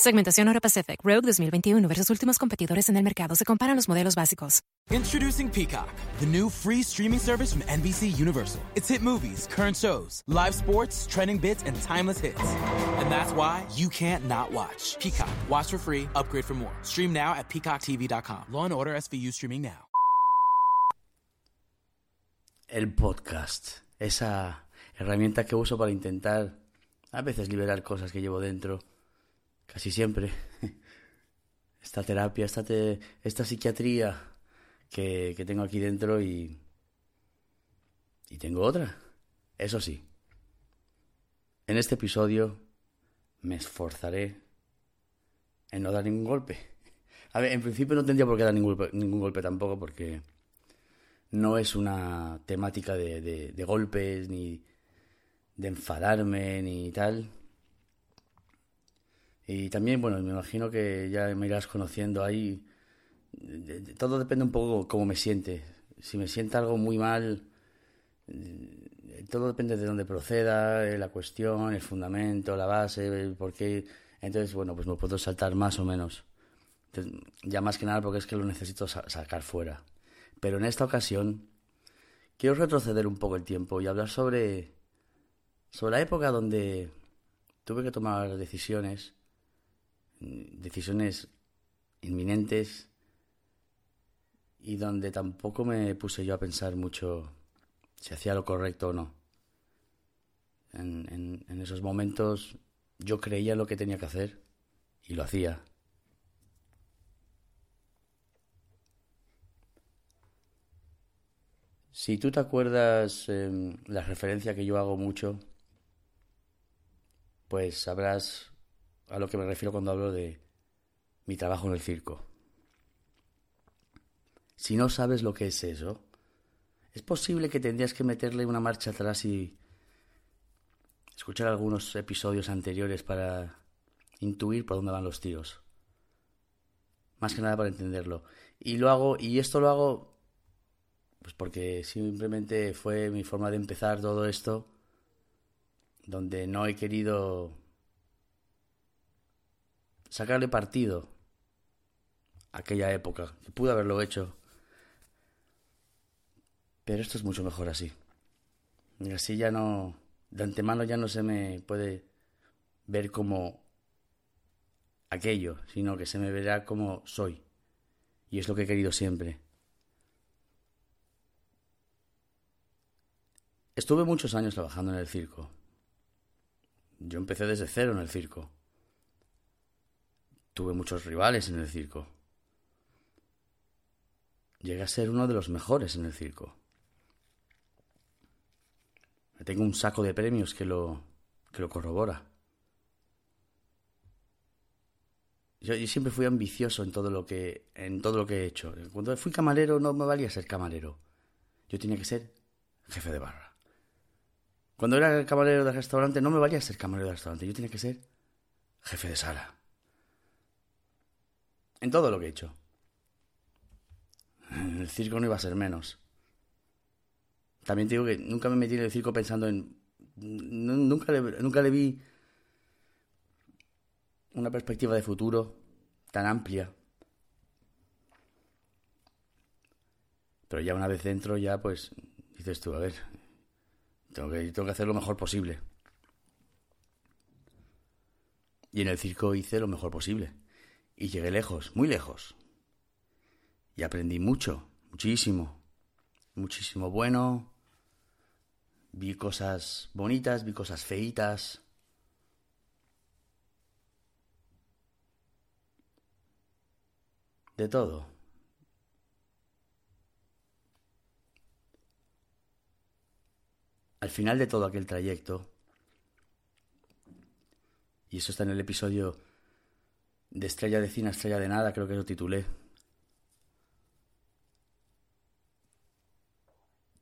Segmentación Euro Pacific Rogue 2021 versus últimos competidores en el mercado. Se comparan los modelos básicos. Introducing Peacock, the new free streaming service from NBC Universal. It's hit movies, current shows, live sports, trending bits, and timeless hits. And that's why you can't not watch. Peacock. Watch for free. Upgrade for more. Stream now at peacocktv.com. Law and Order SVU streaming now. El podcast. Esa herramienta que uso para intentar a veces liberar cosas que llevo dentro casi siempre, esta terapia, esta, esta psiquiatría que, que tengo aquí dentro y, y tengo otra. Eso sí, en este episodio me esforzaré en no dar ningún golpe. A ver, en principio no tendría por qué dar ningún golpe, ningún golpe tampoco porque no es una temática de, de golpes ni de enfadarme ni tal. Y también, bueno, me imagino que ya me irás conociendo ahí. Todo depende un poco cómo me siente. Si me siente algo muy mal, eh, todo depende de dónde proceda, eh, la cuestión, el fundamento, la base, el por qué. Entonces, bueno, pues me puedo saltar más o menos. ya más que nada porque es que lo necesito sacar fuera. Pero en esta ocasión quiero retroceder un poco el tiempo y hablar sobre, sobre la época donde tuve que tomar decisiones decisiones inminentes y donde tampoco me puse yo a pensar mucho si hacía lo correcto o no. En, esos momentos yo creía lo que tenía que hacer y lo hacía. Si tú te acuerdas em, la referencia que yo hago mucho, pues sabrás a lo que me refiero cuando hablo de mi trabajo en el circo. Si no sabes lo que es eso, es posible que tendrías que meterle una marcha atrás y escuchar algunos episodios anteriores para intuir por dónde van los tiros. Más que nada para entenderlo. Y lo hago, y esto lo hago pues porque simplemente fue mi forma de empezar todo esto, donde no he querido sacarle partido a aquella época, que pude haberlo hecho. Pero esto es mucho mejor así. Y así ya no, de antemano ya no se me puede ver como aquello, sino que se me verá como soy. Y es lo que he querido siempre. Estuve muchos años trabajando en el circo. Yo empecé desde cero en el circo tuve muchos rivales en el circo. llegué a ser uno de los mejores en el circo. Tengo un saco de premios que lo, que lo corrobora. Yo, siempre fui ambicioso en todo lo que en todo lo que he hecho. Cuando fui camarero no me valía ser camarero. Yo tenía que ser jefe de barra. Cuando era camarero del restaurante no me valía ser camarero del restaurante. Yo tenía que ser jefe de sala. En todo lo que he hecho. El circo no iba a ser menos. También te digo que nunca me metí en el circo pensando en... Nunca nunca le vi una perspectiva de futuro tan amplia. Pero ya una vez dentro, ya pues dices tú, a ver, tengo que, tengo que hacer lo mejor posible. Y en el circo hice lo mejor posible. Y llegué lejos, muy lejos. Y aprendí mucho, muchísimo. Muchísimo bueno. Vi cosas bonitas, vi cosas feitas. de todo. Al final de todo aquel trayecto, y eso está en el episodio de Estrella de Cine, Estrella de Nada, creo que lo titulé,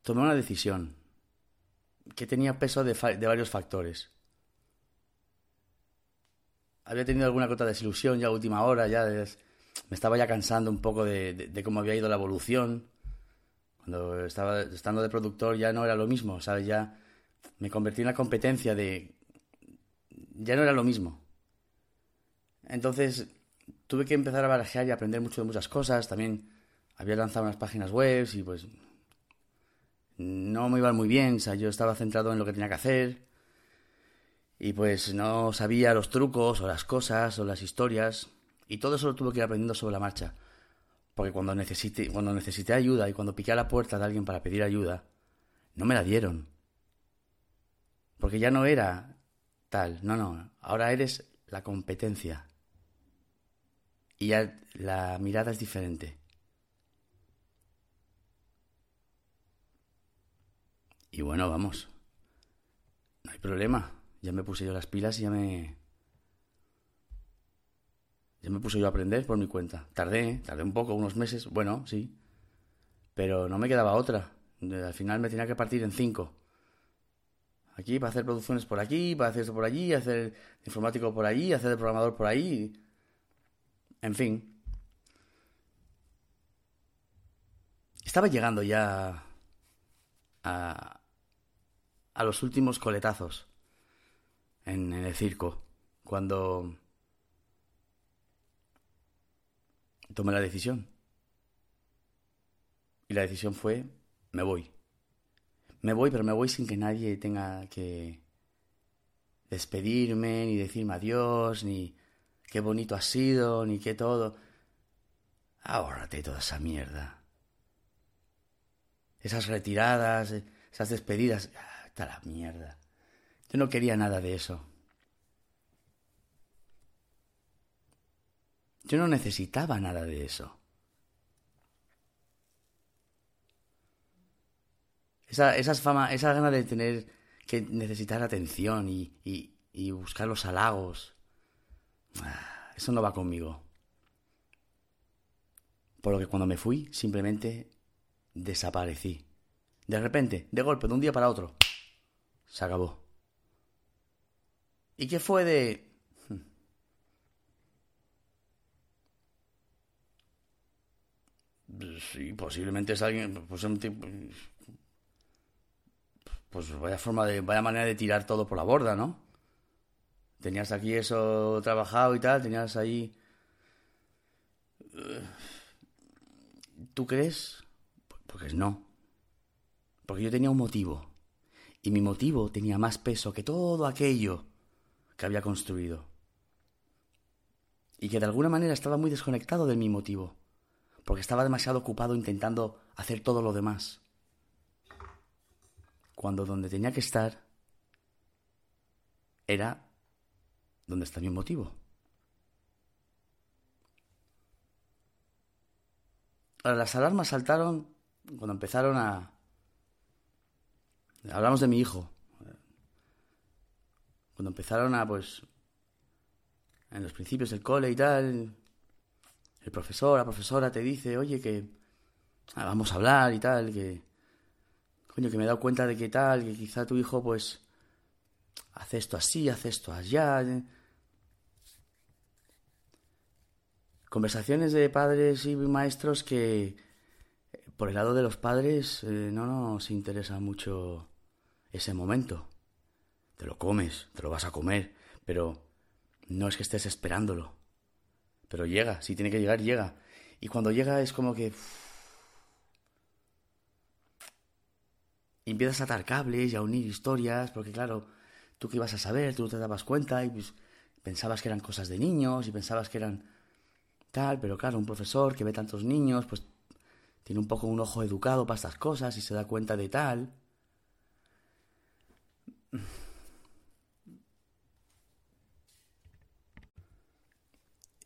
tomé una decisión que tenía peso de, varios factores. Había tenido alguna cota de desilusión ya a última hora, ya desde me estaba ya cansando un poco de, cómo había ido la evolución. Cuando estaba estando de productor ya no era lo mismo, ¿sabes? Ya me convertí en la competencia de... Ya no era lo mismo. Entonces tuve que empezar a barajear y aprender mucho de muchas cosas. También había lanzado unas páginas web y pues no me iban muy bien. O sea, yo estaba centrado en lo que tenía que hacer y pues no sabía los trucos o las cosas o las historias. Y todo eso tuve que ir aprendiendo sobre la marcha. Porque cuando necesité, cuando necesité ayuda y cuando piqué a la puerta de alguien para pedir ayuda, no me la dieron. Porque ya no era tal, no, no, ahora eres la competencia. Y ya la mirada es diferente. Y bueno, vamos. No hay problema. Ya me puse yo las pilas y ya me, ya me puse yo a aprender por mi cuenta. Tardé, tardé un poco, unos meses, bueno, sí. Pero no me quedaba otra. Al final me tenía que partir en cinco. Aquí para hacer producciones por aquí, para hacer esto por allí, hacer informático por allí, hacer de programador por ahí. En fin. Estaba llegando ya a, a los últimos coletazos en el circo. Cuando tomé la decisión. Y la decisión fue, me voy. Me voy, pero me voy sin que nadie tenga que despedirme, ni decirme adiós, ni qué bonito ha sido, ni qué todo. Ahórrate toda esa mierda. Esas retiradas, esas despedidas, está la mierda. Yo no quería nada de eso. Yo no necesitaba nada de eso. Esa, esas fama, esa gana de tener que necesitar atención y, y, buscar los halagos. Ah, eso no va conmigo. Por lo que cuando me fui, simplemente desaparecí. De repente, de golpe, de un día para otro, se acabó. ¿Y qué fue de Sí, posiblemente es alguien, pues, pues vaya forma de, vaya manera de tirar todo por la borda, ¿no? Tenías aquí eso trabajado y tal, tenías ahí... ¿Tú crees? Pues no. Porque yo tenía un motivo. Y mi motivo tenía más peso que todo aquello que había construido. Y que de alguna manera estaba muy desconectado de mi motivo porque estaba demasiado ocupado intentando hacer todo lo demás. Cuando donde tenía que estar era donde está mi motivo. Ahora, las alarmas saltaron cuando empezaron a... Hablamos de mi hijo. Cuando empezaron a, pues, en los principios del cole y tal, el profesor, la profesora te dice, oye, que ah, vamos a hablar y tal, que, coño, que me he dado cuenta de que tal, que quizá tu hijo, pues, hace esto así, hace esto allá. Conversaciones de padres y maestros que, por el lado de los padres, eh, no nos interesa mucho ese momento. Te lo comes, te lo vas a comer, pero no es que estés esperándolo. Pero llega, si tiene que llegar, llega. Y cuando llega es como que... empiezas a atar cables y a unir historias, porque claro, tú que ibas a saber, tú no te dabas cuenta y pues, pensabas que eran cosas de niños y pensabas que eran tal, pero claro, un profesor que ve tantos niños, pues tiene un poco un ojo educado para estas cosas y se da cuenta de tal.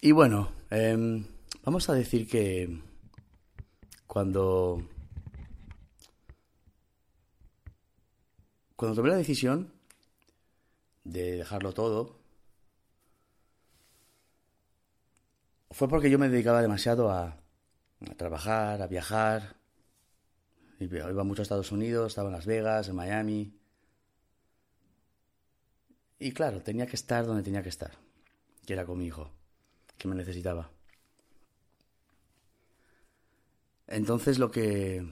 Y bueno, em, vamos a decir que cuando cuando tomé la decisión de dejarlo todo fue porque yo me dedicaba demasiado a, trabajar, a viajar. Iba mucho a Estados Unidos, estaba en Las Vegas, en Miami. Y claro, tenía que estar donde tenía que estar, que era con mi hijo que me necesitaba. Entonces lo que...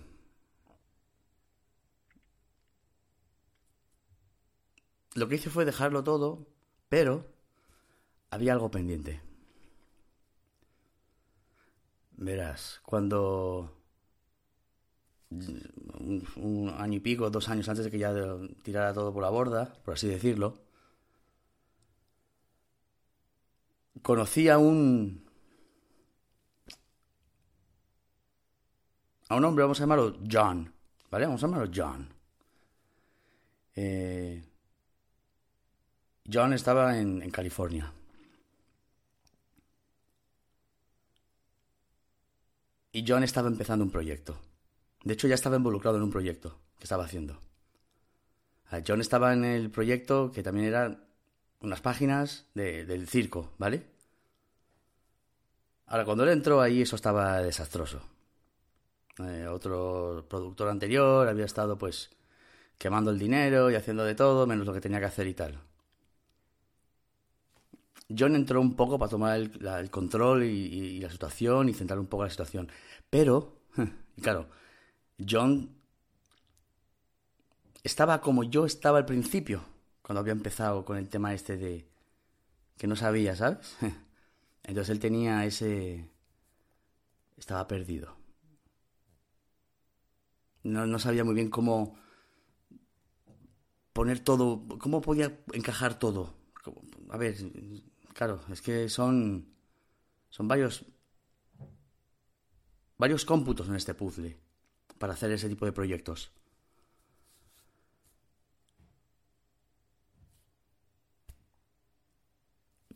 Lo que hice fue dejarlo todo, pero había algo pendiente. Verás, cuando un, año y pico, dos años antes de que ya tirara todo por la borda, por así decirlo, conocí a un... a un hombre, vamos a llamarlo John, ¿vale? Vamos a llamarlo John. Eh, John estaba en, en California. Y John estaba empezando un proyecto. De hecho, ya estaba involucrado en un proyecto que estaba haciendo. John estaba en el proyecto que también era unas páginas del circo, ¿vale? Ahora, cuando él entró ahí, eso estaba desastroso. Eh, otro productor anterior había estado, pues, quemando el dinero y haciendo de todo, menos lo que tenía que hacer y tal. John entró un poco para tomar el, control y, la situación y centrar un poco la situación. Pero, claro, John estaba como yo estaba al principio cuando había empezado con el tema este de que no sabía, ¿sabes? Entonces él tenía ese... estaba perdido. No sabía muy bien cómo poner todo, cómo podía encajar todo. A ver, claro, es que son son varios varios cómputos en este puzzle para hacer ese tipo de proyectos.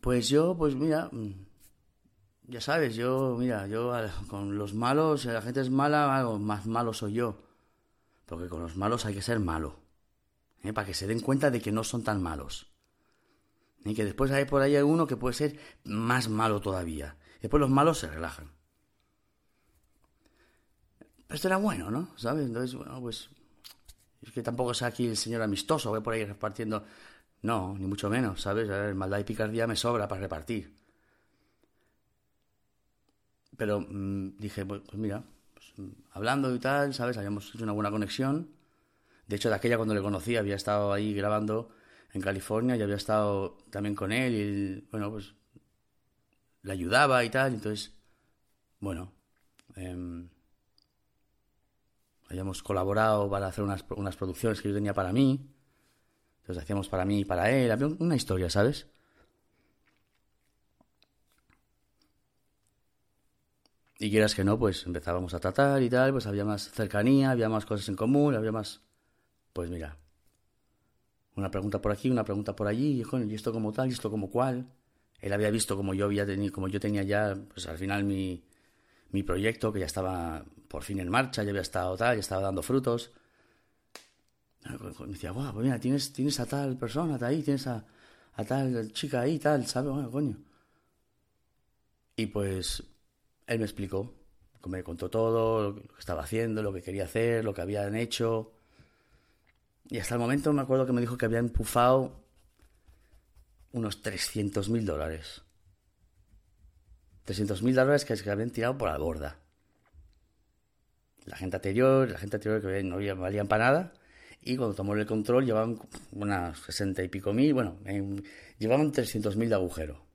Pues yo, pues mira, mm, ya sabes, yo, mira, yo con los malos, si la gente es mala, algo más malo soy yo. Porque con los malos hay que ser malo. ¿eh? Para que se den cuenta de que no son tan malos. Y que después hay por ahí alguno que puede ser más malo todavía. Después los malos se relajan. Esto era bueno, ¿no? ¿Sabes? Entonces, bueno, pues. Es que tampoco es aquí el señor amistoso, voy por ahí repartiendo no, ni mucho menos, ¿sabes? maldad y picardía me sobra para repartir. Pero mm, dije, pues, pues mira, pues, mm, hablando y tal, ¿sabes? Habíamos hecho una buena conexión. De hecho, de aquella cuando le conocí, había estado ahí grabando en California y había estado también con él y, bueno, pues le ayudaba y tal. Entonces, bueno, eh, habíamos colaborado para hacer unas, unas producciones que yo tenía para mí. Entonces hacíamos para mí y para él. Había una historia, ¿sabes? Y quieras que no, pues empezábamos a tratar y tal, pues había más cercanía, había más cosas en común, había más... Pues mira, una pregunta por aquí, una pregunta por allí, y, y esto como tal, y esto como cual. Él había visto como yo había tenido, como yo tenía ya, pues al final mi, mi proyecto, que ya estaba por fin en marcha, ya había estado tal, ya estaba dando frutos. Me decía, guau, pues mira, tienes, tienes a tal persona ahí, tienes a, a tal chica ahí, tal, ¿sabes? Bueno, coño. Y pues él me explicó, me contó todo, lo que estaba haciendo, lo que quería hacer, lo que habían hecho. Y hasta el momento me acuerdo que me dijo que habían empufado unos 300 mil dólares. 300 mil dólares que se habían tirado por la borda. La gente anterior, la gente anterior que no valían para nada. Y cuando tomó el control llevaban unas 60 y pico mil, bueno, llevaban 300 mil de agujero.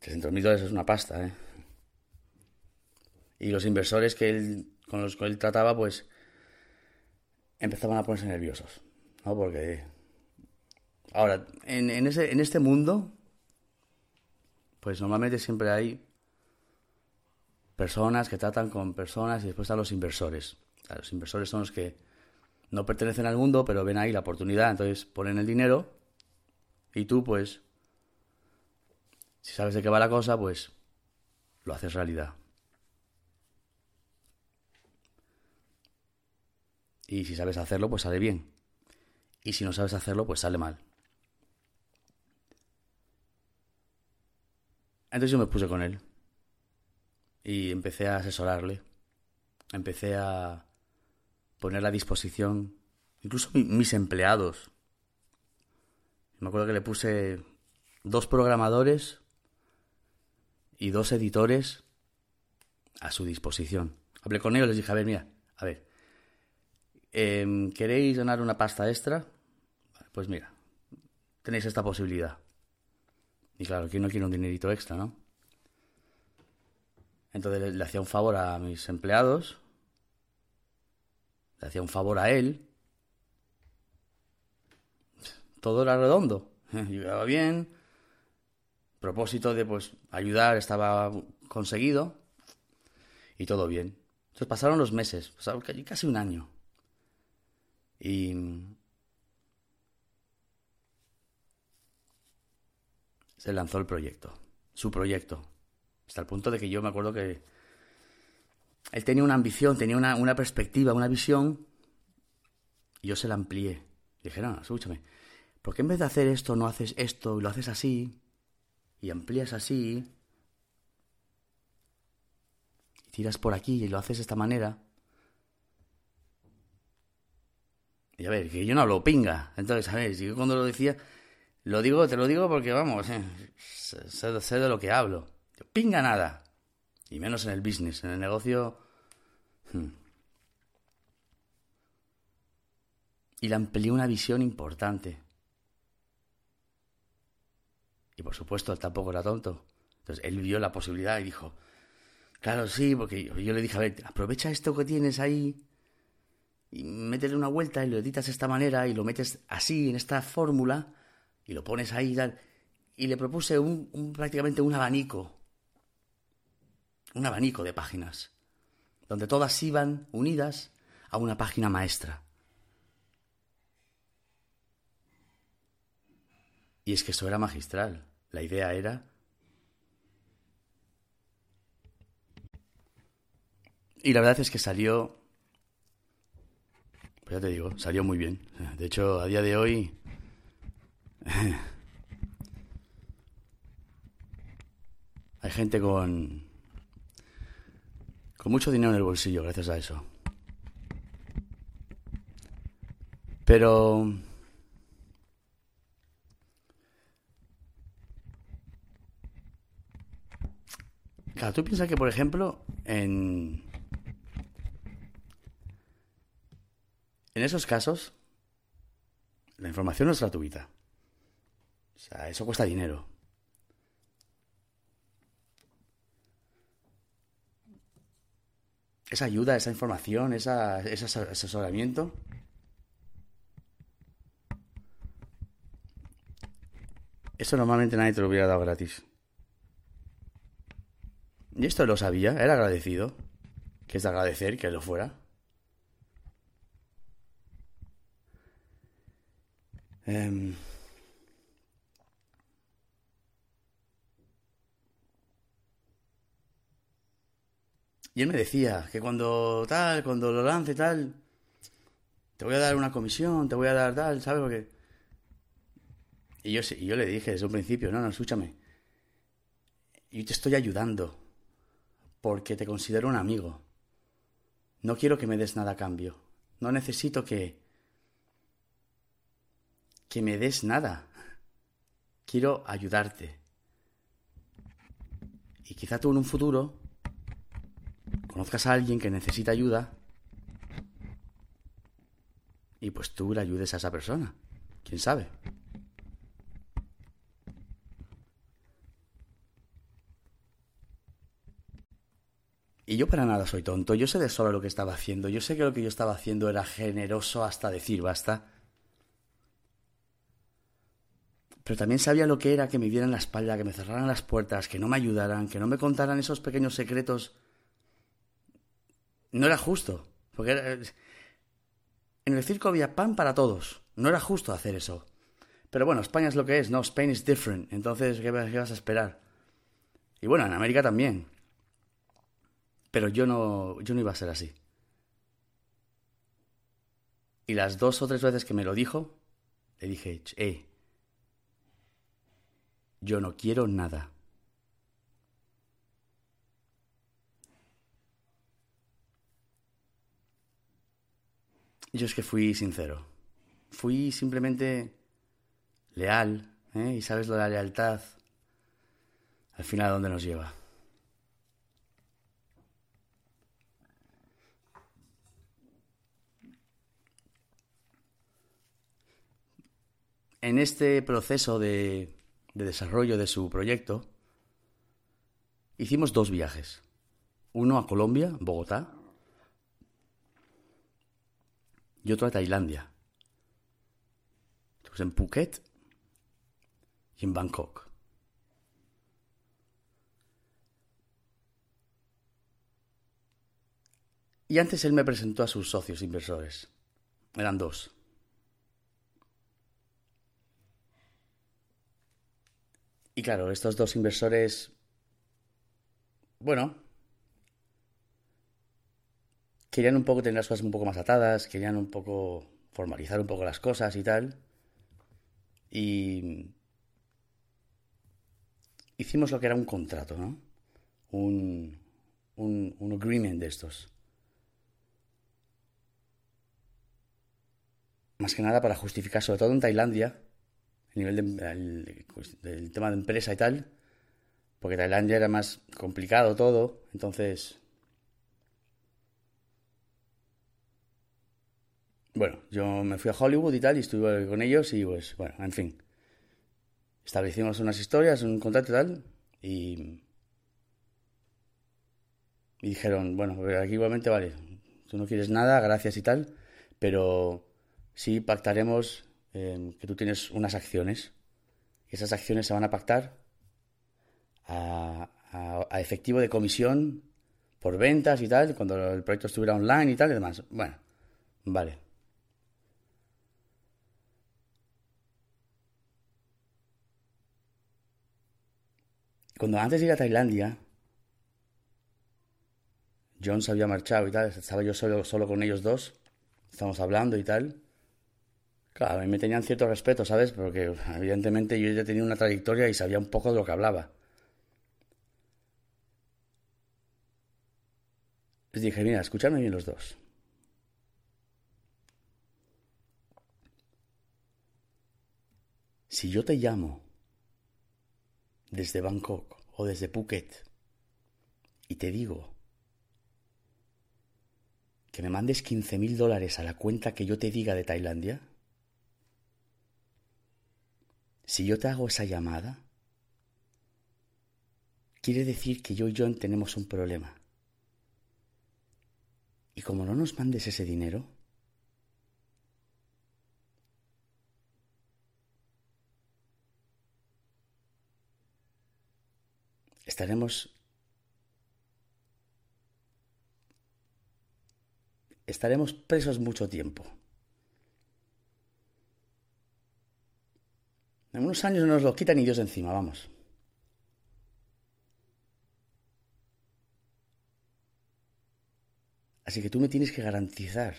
300 mil dólares es una pasta, ¿eh? Y los inversores que él, con los que él trataba, pues empezaban a ponerse nerviosos, ¿no? Porque ahora, en, en, ese, en este mundo, pues normalmente siempre hay personas que tratan con personas y después están los inversores. los inversores son los que no pertenecen al mundo, pero ven ahí la oportunidad, entonces ponen el dinero y tú, pues, si sabes de qué va la cosa, pues lo haces realidad. Y si sabes hacerlo, pues sale bien. Y si no sabes hacerlo, pues sale mal. Entonces yo me puse con él. Y empecé a asesorarle. Empecé a poner a disposición incluso mis empleados. Me acuerdo que le puse dos programadores y dos editores a su disposición. Hablé con ellos, les dije, a ver, mira, a ver, Em, ¿queréis ganar una pasta extra? Pues mira, tenéis esta posibilidad. Y claro, ¿quién no quiere un dinerito extra, no? Entonces le, hacía un favor a mis empleados, le hacía un favor a él. Todo era redondo, llegaba bien, propósito de pues ayudar estaba conseguido y todo bien. Entonces pasaron los meses, casi un año. Y se lanzó el proyecto, su proyecto, hasta el punto de que yo me acuerdo que él tenía una ambición, tenía una, una perspectiva, una visión, y yo se la amplié. dije, no, escúchame, ¿por qué en vez de hacer esto no haces esto y lo haces así? Y amplías así, y tiras por aquí y lo haces de esta manera. Y a ver, que yo no hablo pinga. Entonces, a ver, yo cuando lo decía, lo digo, te lo digo porque vamos, eh, sé, de lo que hablo. pinga nada. Y menos en el business, en el negocio. Hmm. Y le amplié una visión importante. Y por supuesto, él tampoco era tonto. Entonces, él vio la posibilidad y dijo, claro, sí, porque yo, yo le dije, a ver, aprovecha esto que tienes ahí y métele una vuelta y lo editas de esta manera y lo metes así en esta fórmula y lo pones ahí y. Y le propuse un, prácticamente un abanico, un abanico de páginas, donde todas iban unidas a una página maestra. Y es que eso era magistral. La idea era... Y la verdad es que salió ya te digo, salió muy bien. De hecho, a día de hoy... Hay gente con... con mucho dinero en el bolsillo gracias a eso. Pero... Claro, tú piensas que, por ejemplo, en, En esos casos, la información no es gratuita. O sea, eso cuesta dinero. Esa ayuda, esa información, ese asesoramiento. Eso normalmente nadie te lo hubiera dado gratis. Y esto lo sabía, era agradecido. Que es de agradecer que lo fuera. Em, Y él me decía que cuando tal, cuando lo lance tal, te voy a dar una comisión, te voy a dar tal, ¿sabes? Porque... Y yo, y yo le dije desde un principio, no, no, escúchame. Yo te estoy ayudando porque te considero un amigo. No quiero que me des nada a cambio. No necesito que... que me des nada. Quiero ayudarte. Y quizá tú en un futuro conozcas a alguien que necesita ayuda y pues tú le ayudes a esa persona. ¿Quién sabe? Y yo para nada soy tonto, yo sé de solo lo que estaba haciendo, yo sé que lo que yo estaba haciendo era generoso hasta decir basta. Pero también sabía lo que era que me dieran la espalda, que me cerraran las puertas, que no me ayudaran, que no me contaran esos pequeños secretos. No era justo, porque en el circo había pan para todos, no era justo hacer eso. Pero bueno, España es lo que es, no, Spain is different, entonces, ¿qué, vas a esperar? Y bueno, en América también. Pero yo no, yo no iba a ser así. Y las dos o tres veces que me lo dijo, le dije, eh, yo no quiero nada. Yo es que fui sincero. Fui simplemente leal, ¿eh? Y sabes lo de la lealtad, al final a dónde nos lleva. En este proceso de, de desarrollo de su proyecto, hicimos dos viajes. Uno a Colombia, Bogotá, y otro a Tailandia. En Phuket y en Bangkok. Y antes él me presentó a sus socios inversores. Eran dos. Y claro, estos dos inversores, bueno, querían un poco tener las cosas un poco más atadas, querían un poco formalizar un poco las cosas y tal. Y hicimos lo que era un contrato, ¿no? Un, un, un agreement de estos. Más que nada para justificar, sobre todo en Tailandia, a nivel pues, del tema de empresa y tal, porque Tailandia era más complicado todo, entonces... Bueno, yo me fui a Hollywood y tal, y estuve con ellos y pues, bueno, en fin. Establecimos unas historias, un contrato y tal, y... Y dijeron, bueno, aquí igualmente vale, tú no quieres nada, gracias y tal, pero sí pactaremos que tú tienes unas acciones esas acciones se van a pactar a, efectivo de comisión por ventas y tal, cuando el proyecto estuviera online y tal y demás. Bueno, vale. Cuando antes de ir a Tailandia, John se había marchado y tal, estaba yo solo, solo con ellos dos, estamos hablando y tal. Claro, a mí me tenían cierto respeto, ¿sabes? Porque evidentemente yo ya tenía una trayectoria y sabía un poco de lo que hablaba. Les dije, mira, escuchadme bien los dos. Si yo te llamo desde Bangkok o desde Phuket y te digo que me mandes 15 mil dólares a la cuenta que yo te diga de Tailandia, si yo te hago esa llamada, quiere decir que yo y John tenemos un problema. Y como no nos mandes ese dinero, estaremos estaremos presos mucho tiempo. En unos años no nos lo quitan ni Dios encima, vamos. Así que tú me tienes que garantizar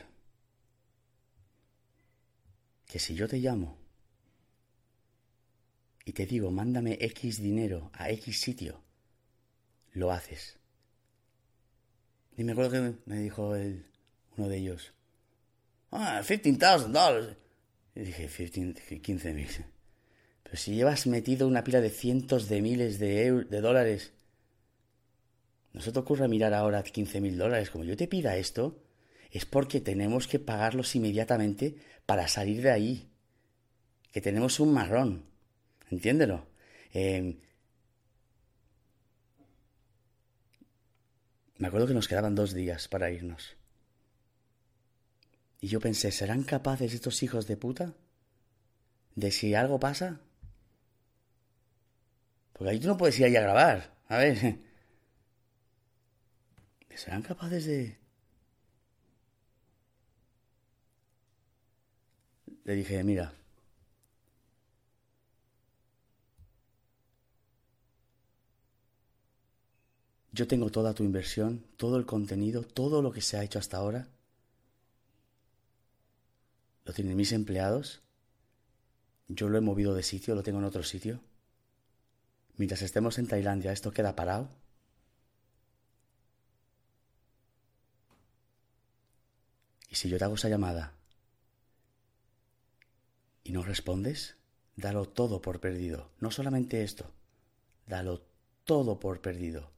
que si yo te llamo y te digo, mándame X dinero a X sitio, lo haces. Y me acuerdo que me dijo uno de ellos, ah, $15,000. Y dije, 15 mil. Pero si llevas metido una pila de cientos de miles de, de dólares, ¿no se te ocurre mirar ahora 15 mil dólares? Como yo te pida esto, es porque tenemos que pagarlos inmediatamente para salir de ahí. Que tenemos un marrón. Entiéndelo. Em, me acuerdo que nos quedaban dos días para irnos. Y yo pensé, ¿serán capaces estos hijos de puta de si algo pasa? Porque ahí tú no puedes ir ahí a grabar. A ver. ¿Serán capaces de... Le dije, mira. Yo tengo toda tu inversión, todo el contenido, todo lo que se ha hecho hasta ahora lo tienen mis empleados. Yo lo he movido de sitio, lo tengo en otro sitio. Mientras estemos en Tailandia, esto queda parado. Y si yo te hago esa llamada y no respondes, dalo todo por perdido. No solamente esto, dalo todo por perdido.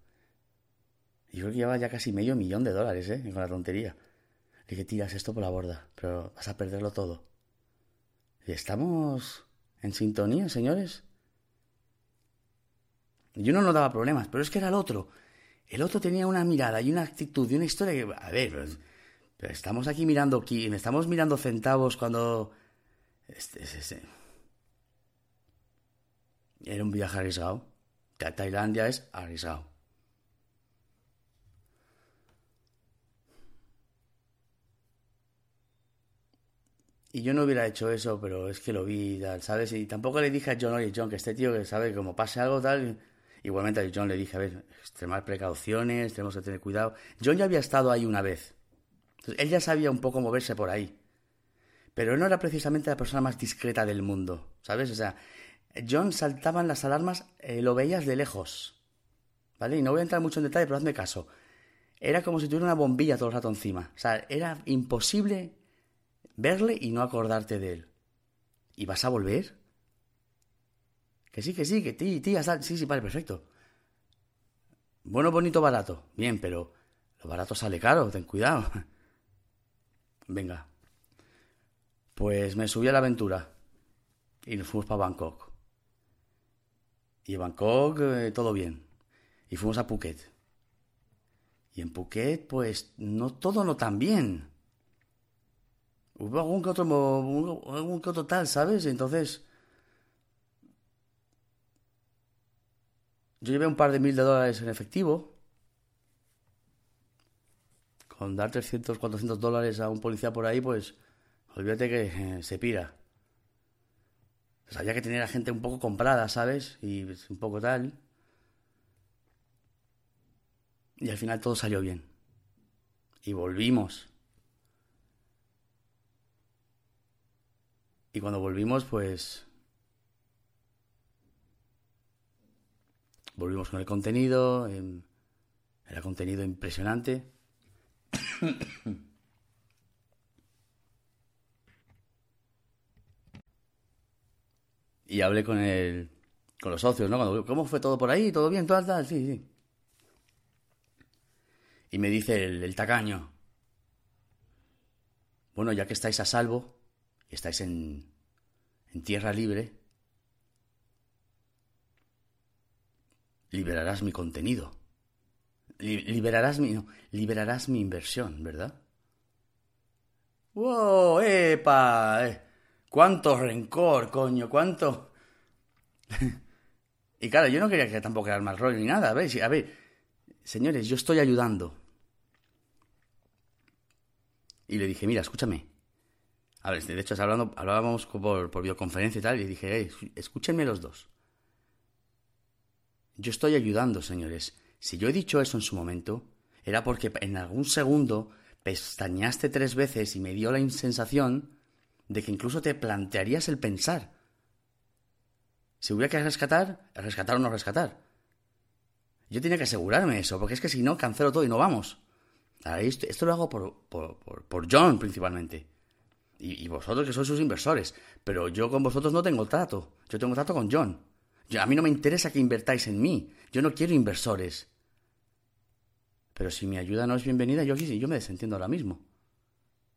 Yo creo que lleva ya casi medio millón de dólares, ¿eh? Con la tontería y que tiras esto por la borda, pero vas a perderlo todo. ¿Y estamos en sintonía, señores? Yo no daba problemas, pero es que era el otro. El otro tenía una mirada y una actitud y una historia que, a ver, pero estamos aquí mirando aquí, estamos mirando centavos cuando... Este, este, Era un viaje arriesgado. Tailandia es arriesgado. Y yo no hubiera hecho eso, pero es que lo vi, tal, ¿sabes? Y tampoco le dije a John, oye, John, que este tío que sabe que como pase algo, tal. Igualmente a John le dije, a ver, extremar precauciones, tenemos que tener cuidado. John ya había estado ahí una vez. Él ya sabía un poco moverse por ahí. Pero él no era precisamente la persona más discreta del mundo, ¿sabes? O sea, John saltaban las alarmas, eh, lo veías de lejos. ¿Vale? Y no voy a entrar mucho en detalle, pero hazme caso. Era como si tuviera una bombilla todo el rato encima. O sea, era imposible verle y no acordarte de él. ¿Y vas a volver? Que sí, que sí, que ti, tía, sí, sí, vale, perfecto. Bueno, bonito, barato. Bien, pero lo barato sale caro, ten cuidado. Venga. Pues me subí a la aventura y nos fuimos para Bangkok. Y en Bangkok eh, todo bien. Y fuimos a Phuket. Y en Phuket, pues no todo no tan bien. Hubo algún que otro, algún que otro tal, ¿sabes? Entonces, yo llevé un par de mil de dólares en efectivo. Con dar 300, 400 dólares a un policía por ahí, pues olvídate que eh, se pira. Había que tener a gente un poco comprada, ¿sabes? Y pues, un poco tal. Y al final todo salió bien. Y volvimos. Y cuando volvimos, pues... Volvimos con el contenido. Em, era contenido impresionante. y hablé con el, con los socios, ¿no? ¿Cómo fue todo por ahí? ¿Todo bien? ¿Todo tal? Sí, sí. Y me dice el, el tacaño, bueno, ya que estáis a salvo, estáis en, en tierra libre, liberarás mi contenido. liberarás mi, liberarás mi inversión, ¿verdad? ¡Wow! ¡Epa! Eh, ¡Cuánto rencor, coño! ¿Cuánto? y claro, yo no quería que tampoco era mal rollo ni nada. A ver, a ver, señores, yo estoy ayudando. Y le dije, mira, escúchame. A ver, de hecho, hablando, hablábamos por, por videoconferencia y tal, y dije, hey, escúchenme los dos. Yo estoy ayudando, señores. Si yo he dicho eso en su momento, era porque en algún segundo pestañaste tres veces y me dio la sensación de que incluso te plantearías el pensar. Si hubiera que rescatar, rescatar o no rescatar. Yo tenía que asegurarme eso, porque es que si no, cancelo todo y no vamos. Esto, lo hago por, por, por, John principalmente. Y, vosotros que sois sus inversores. Pero yo con vosotros no tengo trato. Yo tengo trato con John. A mí no me interesa que invertáis en mí. Yo no quiero inversores. Pero si mi ayuda no es bienvenida, yo, yo me desentiendo ahora mismo.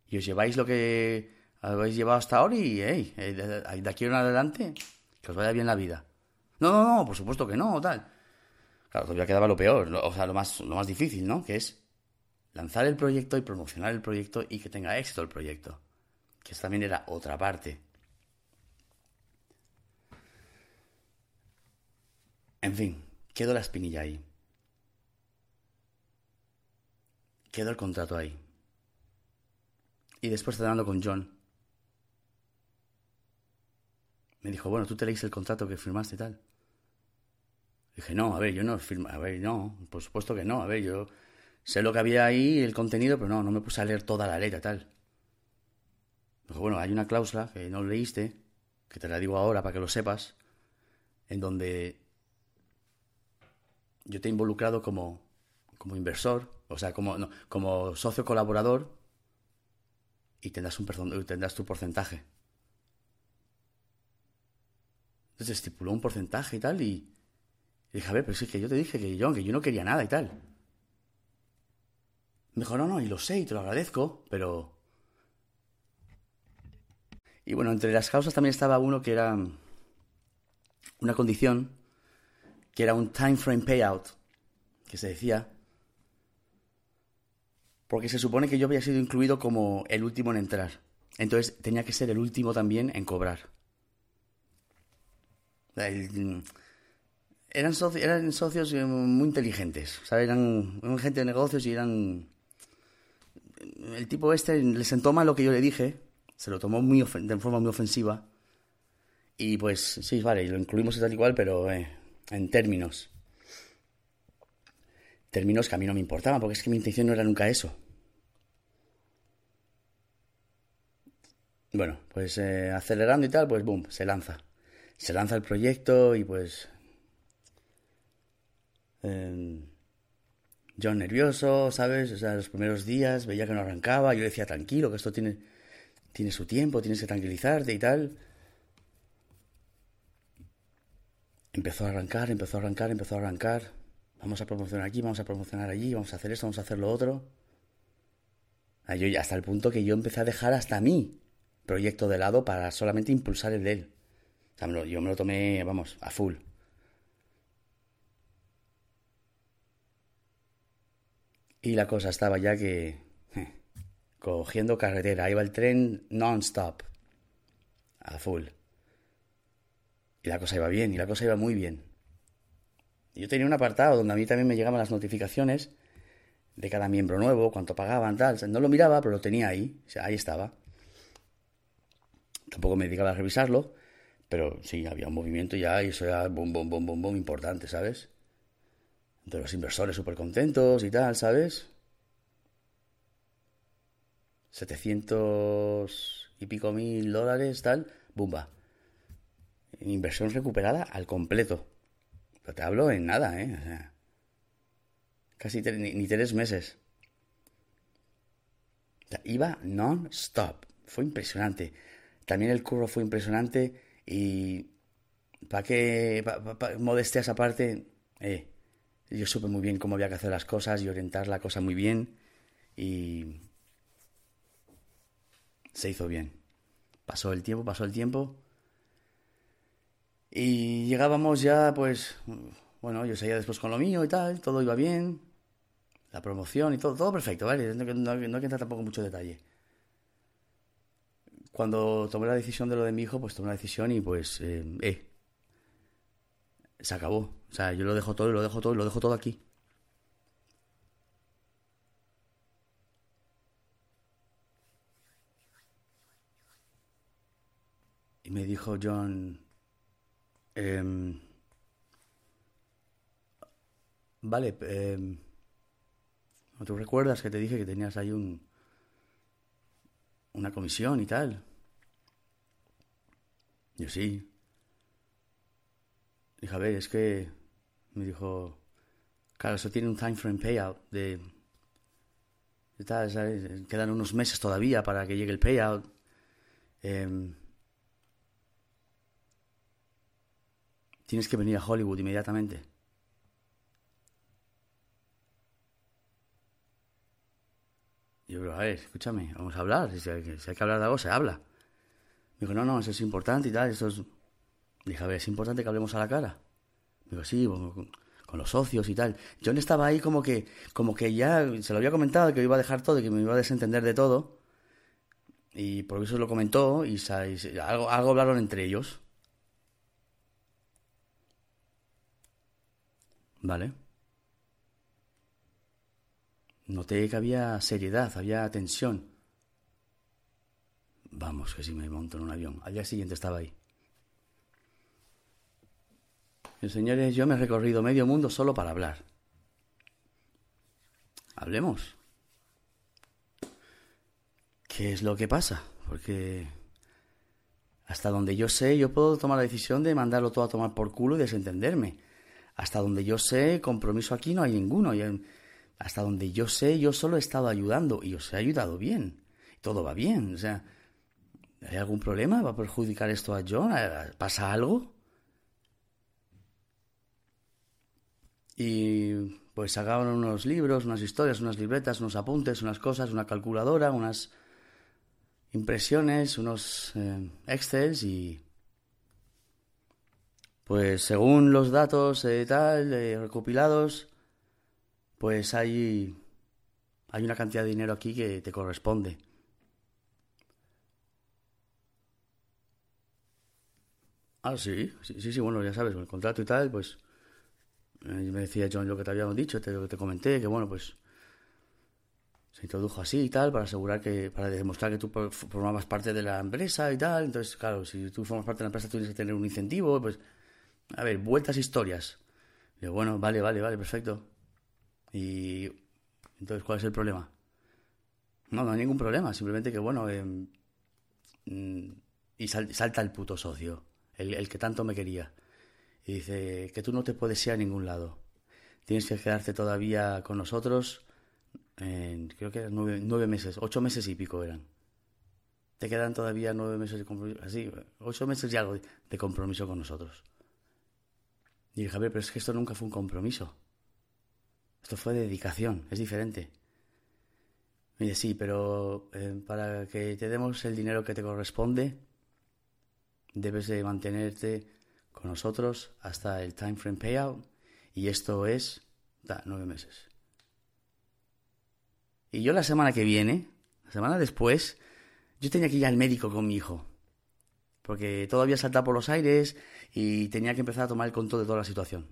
Y os lleváis lo que habéis llevado hasta ahora y, hey, eh, de aquí en adelante, que os vaya bien la vida. No, no, no, por supuesto que no, tal. Claro, todavía quedaba lo peor, o sea, lo más, lo más difícil, ¿no? Que es lanzar el proyecto y promocionar el proyecto y que tenga éxito el proyecto. Que esta también era otra parte. En fin, quedó la espinilla ahí. Quedó el contrato ahí. Y después hablando con John, me dijo, bueno, tú te leíste el contrato que firmaste y tal. Dije, no, a ver, yo no firma, a ver, no, por supuesto que no, a ver, yo sé lo que había ahí, el contenido, pero no, no me puse a leer toda la letra tal. Dijo, bueno, hay una cláusula que no leíste, que te la digo ahora para que lo sepas, en donde yo te he involucrado como, como inversor, o sea, como, como socio colaborador, y tendrás, un, tendrás tu porcentaje. Entonces estipuló un porcentaje y tal, y, dije, a ver, pero sí que yo te dije que yo, que yo no quería nada y tal. Me dijo, no, no, y lo sé, y te lo agradezco, pero... Y bueno, entre las causas también estaba uno que era una condición, que era un time frame payout, que se decía, porque se supone que yo había sido incluido como el último en entrar. Entonces tenía que ser el último también en cobrar eran, eran socios eh, muy inteligentes, eran, gente de negocios y eran... El tipo este le sentó mal lo que yo le dije, se lo tomó muy de forma muy ofensiva y pues sí, vale, lo incluimos y tal y cual, pero eh, en términos. Términos que a mí no me importaban, porque es que mi intención no era nunca eso. Bueno, pues eh, acelerando y tal, pues boom, se lanza se lanza el proyecto y pues eh, yo nervioso, ¿sabes? O sea, los primeros días veía que no arrancaba, yo decía tranquilo, que esto tiene, tiene su tiempo, tienes que tranquilizarte y tal. Empezó a arrancar, empezó a arrancar, empezó a arrancar. Vamos a promocionar aquí, vamos a promocionar allí, vamos a hacer esto, vamos a hacer lo otro. hasta el punto que yo empecé a dejar hasta mi proyecto de lado para solamente impulsar el de él yo me lo tomé, vamos, a full. Y la cosa estaba ya que... cogiendo carretera, iba el tren non-stop. A full. Y la cosa iba bien, y la cosa iba muy bien. Yo tenía un apartado donde a mí también me llegaban las notificaciones de cada miembro nuevo, cuánto pagaban, tal. no lo miraba, pero lo tenía ahí. O sea, ahí estaba. Tampoco me dedicaba a revisarlo. Pero sí, había un movimiento ya y eso era boom, boom, boom importante, ¿sabes? De los inversores súper contentos y tal, ¿sabes? 700 y pico mil dólares, tal, bumba. Inversión recuperada al completo. Pero te hablo en nada, ¿eh? Casi ni, tres meses. Iba non-stop. Fue impresionante. También el curro fue impresionante y para que, pa, modestias aparte, eh, yo supe muy bien cómo había que hacer las cosas y orientar la cosa muy bien y se hizo bien. Pasó el tiempo, pasó el tiempo y llegábamos ya, pues, bueno, yo seguía después con lo mío y tal, todo iba bien, la promoción y todo, todo perfecto, ¿vale? No, hay que entrar tampoco mucho detalle cuando tomé la decisión de lo de mi hijo, pues tomé la decisión y pues, eh, eh, se acabó. O sea, yo lo dejo todo, lo dejo todo, lo dejo todo aquí. Y me dijo John, em, vale, eh, ¿tú recuerdas que te dije que tenías ahí un, una comisión y tal. Yo sí. Dije, a ver, es que me dijo, claro, eso tiene un time frame payout de. Quedan unos meses todavía para que llegue el payout. Em, tienes que venir a Hollywood inmediatamente. yo, pero a ver, escúchame, vamos a hablar. Si hay, que hablar de algo, se habla. Me dijo, no, no, eso es importante y tal. Eso es... Dije, a ver, es importante que hablemos a la cara. Me dijo, sí, con, los socios y tal. No estaba ahí como que, como que ya se lo había comentado que iba a dejar todo y que me iba a desentender de todo. Y por eso lo comentó y, algo, algo hablaron entre ellos. Vale. Noté que había seriedad, había tensión. Vamos, que si me monto en un avión. Al día siguiente estaba ahí. señores, yo me he recorrido medio mundo solo para hablar. Hablemos. ¿Qué es lo que pasa? Porque hasta donde yo sé, yo puedo tomar la decisión de mandarlo todo a tomar por culo y desentenderme. Hasta donde yo sé, compromiso aquí no hay ninguno. hasta donde yo sé, yo solo he estado ayudando y os he ayudado bien. Todo va bien. O sea, ¿hay algún problema? ¿Va a perjudicar esto a John? ¿Pasa algo? Y pues sacaban unos libros, unas historias, unas libretas, unos apuntes, unas cosas, una calculadora, unas impresiones, unos eh, excels y pues según los datos eh, tal eh, recopilados, pues hay hay una cantidad de dinero aquí que te corresponde. Ah, sí, sí, sí, bueno, ya sabes, con el contrato y tal, pues y me decía John lo que te habíamos dicho, te, te comenté, que bueno, pues se introdujo así y tal, para asegurar que, para demostrar que tú formabas parte de la empresa y tal. Entonces, claro, si tú formas parte de la empresa, tienes que tener un incentivo, pues, a ver, vueltas historias. Digo, bueno, vale, vale, vale, perfecto. Y entonces, ¿cuál es el problema? No, no hay ningún problema, simplemente que, bueno, mm, y salta el puto socio, el, el que tanto me quería. Y dice que tú no te puedes ir a ningún lado. Tienes que quedarte todavía con nosotros, en, creo que eran nueve, meses, ocho meses y pico eran. Te quedan todavía nueve meses de compromiso, así, ocho meses y algo de compromiso con nosotros. Y dije, a ver, pero es que esto nunca fue un compromiso. Esto fue dedicación, es diferente. Me dice, sí, pero eh, para que te demos el dinero que te corresponde, debes de mantenerte con nosotros hasta el time frame payout y esto es da, nueve meses. Y yo la semana que viene, la semana después, yo tenía que ir al médico con mi hijo. Porque todo había saltado por los aires y tenía que empezar a tomar el control de toda la situación.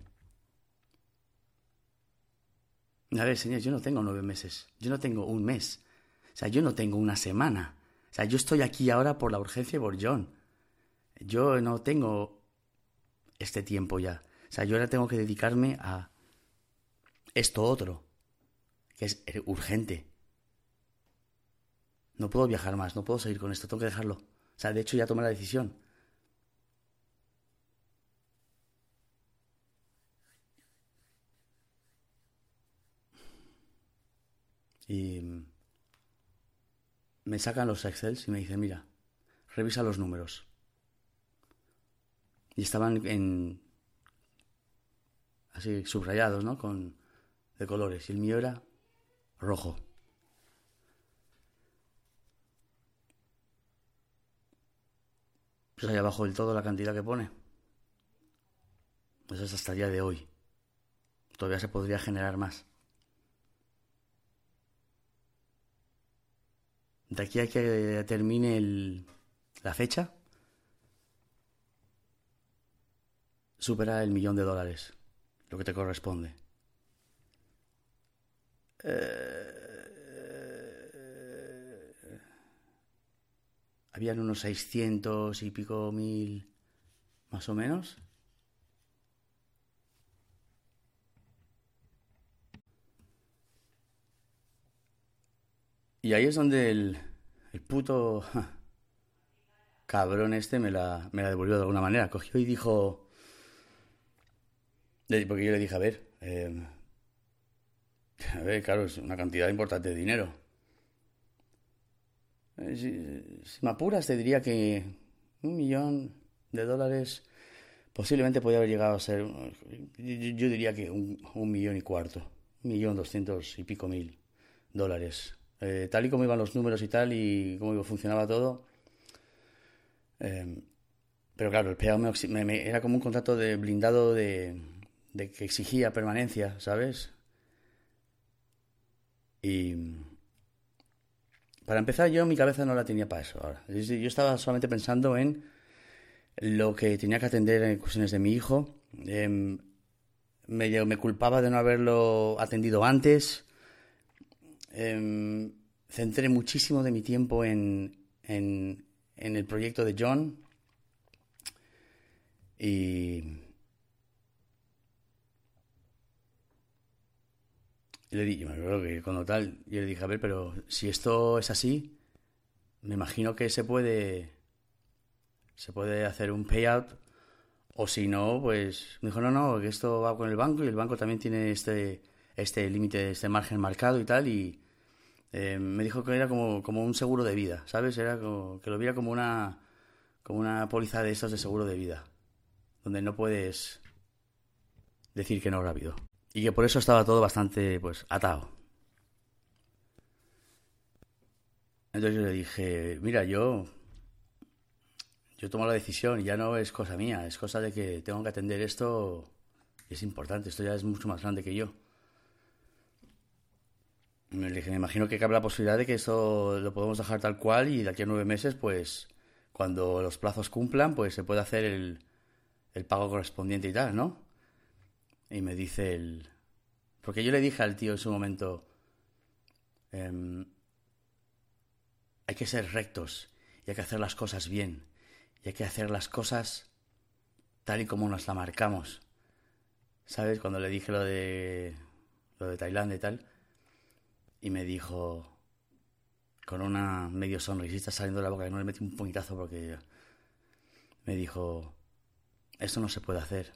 A ver, señor, yo no tengo nueve meses. Yo no tengo un mes. O sea, yo no tengo una semana. O sea, yo estoy aquí ahora por la urgencia y por John. Yo no tengo este tiempo ya. O sea, yo ahora tengo que dedicarme a esto otro, que es urgente. No puedo viajar más, no puedo seguir con esto, tengo que dejarlo. O sea, de hecho ya tomé la decisión. Y me sacan los Excels y me dicen, mira, revisa los números. Y estaban en. así subrayados, ¿no? Con. de colores. Y el mío era rojo. Pues ahí abajo del todo la cantidad que pone. Pues es hasta el día de hoy. Todavía se podría generar más. De aquí a que termine el, la fecha, supera el millón de dólares, lo que te corresponde. Eh, habían unos 600 y pico mil, más o menos. Y ahí es donde el, el puto cabrón este me la, me la devolvió de alguna manera. Cogió y dijo... Porque yo le dije, a ver, eh, a ver, claro, es una cantidad importante de dinero. Eh, si, me apuras, te diría que un millón de dólares posiblemente podría haber llegado a ser, yo, diría que un, millón y cuarto, un millón doscientos y pico mil dólares. Eh, tal y como iban los números y tal, y cómo funcionaba todo. Eh, pero claro, el payout era como un contrato de blindado de, que exigía permanencia, ¿sabes? Y para empezar, yo mi cabeza no la tenía para eso ahora. Yo estaba solamente pensando en lo que tenía que atender en cuestiones de mi hijo. Em, me, me, culpaba de no haberlo atendido antes. Em, centré muchísimo de mi tiempo en, en, el proyecto de John. Y le dije, me acuerdo que cuando tal, yo le dije, a ver, pero si esto es así, me imagino que se puede, se puede hacer un payout, o si no, pues me dijo, no, no, que esto va con el banco y el banco también tiene este, este límite, este margen marcado y tal, y eh, me dijo que era como, como un seguro de vida, ¿sabes? Era como, que lo viera como una, como una póliza de estos de seguro de vida, donde no puedes decir que no rápido y que por eso estaba todo bastante pues atado. Entonces yo le dije, mira, yo yo tomo la decisión ya no es cosa mía, es cosa de que tengo que atender esto, es importante, esto ya es mucho más grande que yo. Me imagino que cabe la posibilidad de que esto lo podemos dejar tal cual y de aquí a nueve meses, pues cuando los plazos cumplan, pues se puede hacer el, el pago correspondiente y tal, ¿no? Y me dice el... Porque yo le dije al tío en su momento, em, hay que ser rectos y hay que hacer las cosas bien y hay que hacer las cosas tal y como nos la marcamos. ¿Sabes? Cuando le dije lo de lo de Tailandia y tal, y me dijo con una medio sonrisita saliendo de la boca, que no le metí un puñetazo porque me dijo, esto no se puede hacer.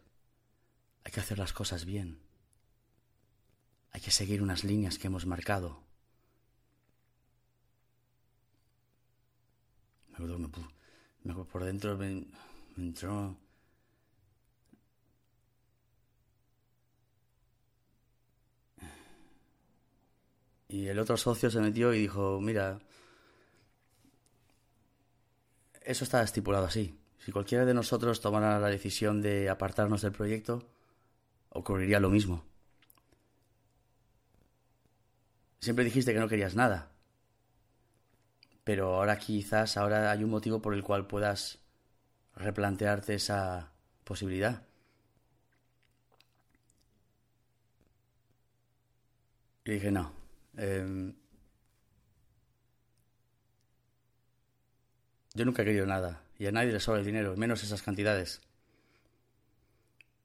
Hay que hacer las cosas bien. Hay que seguir unas líneas que hemos marcado. Me por dentro me, entró... Y el otro socio se metió y dijo, mira, eso está estipulado así. Si cualquiera de nosotros tomara la decisión de apartarnos del proyecto, ocurriría lo mismo. Siempre dijiste que no querías nada. Pero ahora quizás ahora hay un motivo por el cual puedas replantearte esa posibilidad. Y dije, no. Em, yo nunca he querido nada. Y a nadie le sobra el dinero, menos esas cantidades.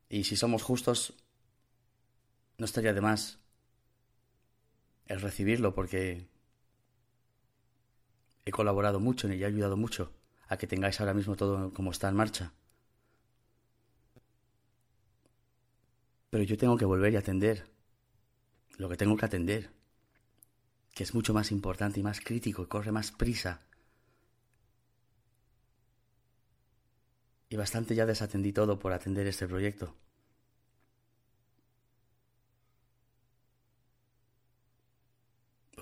Y si somos justos, no estaría de más el recibirlo porque he colaborado mucho y he ayudado mucho a que tengáis ahora mismo todo como está en marcha. Pero yo tengo que volver y atender lo que tengo que atender, que es mucho más importante y más crítico y corre más prisa. Y bastante ya desatendí todo por atender este proyecto.